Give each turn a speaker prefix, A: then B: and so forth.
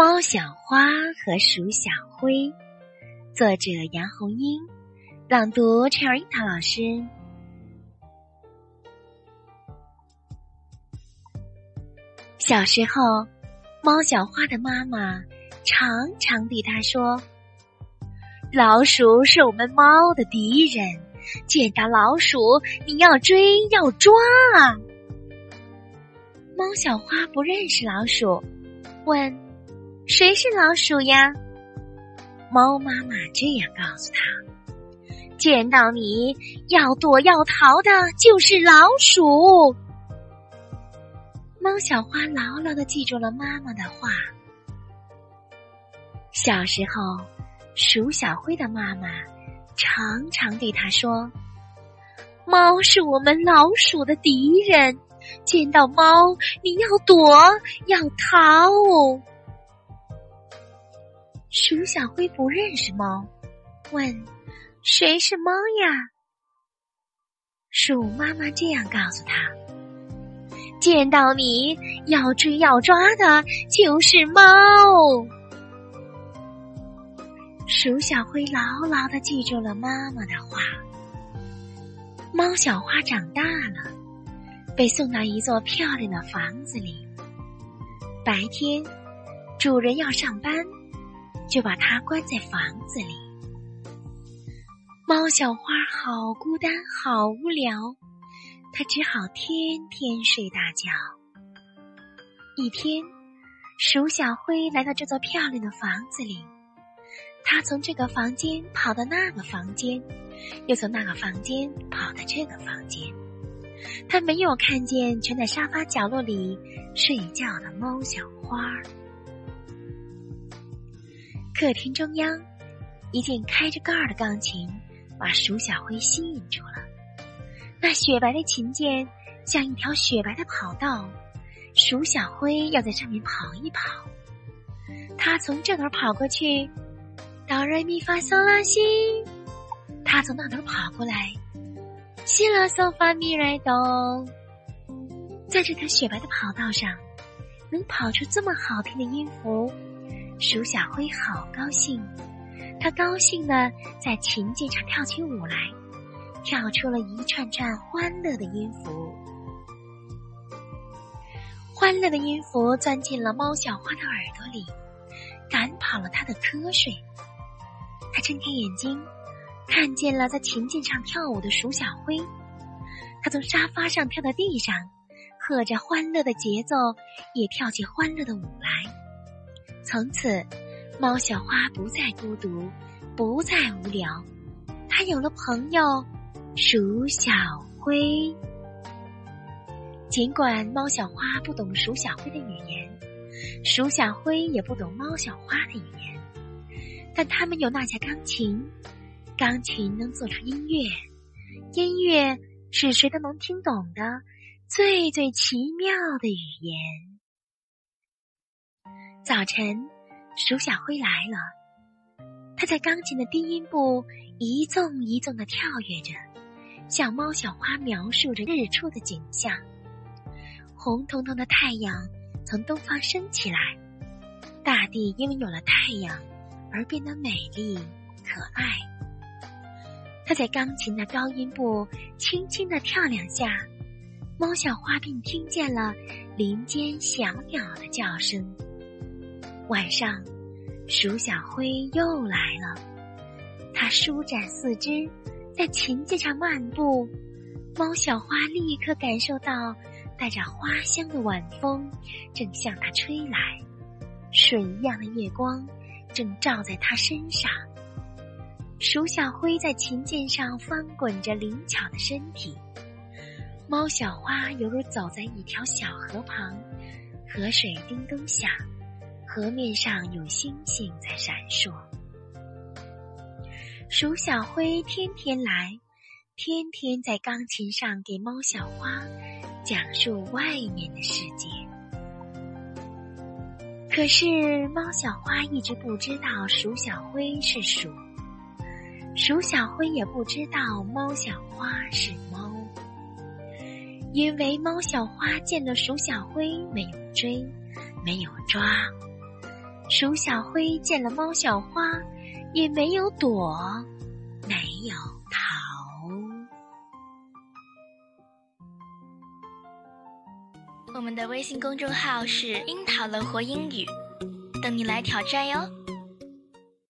A: 猫小花和鼠小灰，作者杨红樱，朗读陈儿樱桃老师。小时候，猫小花的妈妈常常对他说：“老鼠是我们猫的敌人，见到老鼠你要追要抓！”猫小花不认识老鼠，问。谁是老鼠呀？猫妈妈这样告诉他：“见到你要躲要逃的就是老鼠。”猫小花牢牢的记住了妈妈的话。小时候，鼠小灰的妈妈常常对他说：“猫是我们老鼠的敌人，见到猫你要躲要逃。”鼠小灰不认识猫，问：“谁是猫呀？”鼠妈妈这样告诉他：“见到你要追要抓的就是猫。”鼠小灰牢牢的记住了妈妈的话。猫小花长大了，被送到一座漂亮的房子里。白天，主人要上班。就把它关在房子里。猫小花好孤单，好无聊，它只好天天睡大觉。一天，鼠小灰来到这座漂亮的房子里，它从这个房间跑到那个房间，又从那个房间跑到这个房间。它没有看见蜷在沙发角落里睡觉的猫小花。客厅中央，一件开着盖儿的钢琴把鼠小灰吸引住了。那雪白的琴键像一条雪白的跑道，鼠小灰要在上面跑一跑。他从这头跑过去，哆瑞咪发嗦拉西；他从那头跑过来，西拉嗦发咪来哆。在这条雪白的跑道上，能跑出这么好听的音符。鼠小灰好高兴，他高兴的在琴键上跳起舞来，跳出了一串串欢乐的音符。欢乐的音符钻进了猫小花的耳朵里，赶跑了他的瞌睡。他睁开眼睛，看见了在琴键上跳舞的鼠小灰。他从沙发上跳到地上，和着欢乐的节奏，也跳起欢乐的舞来。从此，猫小花不再孤独，不再无聊，它有了朋友——鼠小灰。尽管猫小花不懂鼠小灰的语言，鼠小灰也不懂猫小花的语言，但他们有那架钢琴，钢琴能做出音乐，音乐是谁都能听懂的最最奇妙的语言。早晨，鼠小灰来了。它在钢琴的低音部一纵一纵的跳跃着，向猫小花描述着日出的景象。红彤彤的太阳从东方升起来，大地因为有了太阳而变得美丽可爱。它在钢琴的高音部轻轻的跳两下，猫小花便听见了林间小鸟的叫声。晚上，鼠小灰又来了。它舒展四肢，在琴键上漫步。猫小花立刻感受到带着花香的晚风正向它吹来，水一样的月光正照在它身上。鼠小灰在琴键上翻滚着灵巧的身体。猫小花犹如走在一条小河旁，河水叮咚响。河面上有星星在闪烁。鼠小灰天天来，天天在钢琴上给猫小花讲述外面的世界。可是猫小花一直不知道鼠小灰是鼠，鼠小灰也不知道猫小花是猫，因为猫小花见了鼠小灰没有追，没有抓。鼠小灰见了猫小花，也没有躲，没有逃。
B: 我们的微信公众号是“樱桃乐活英语”，等你来挑战哟。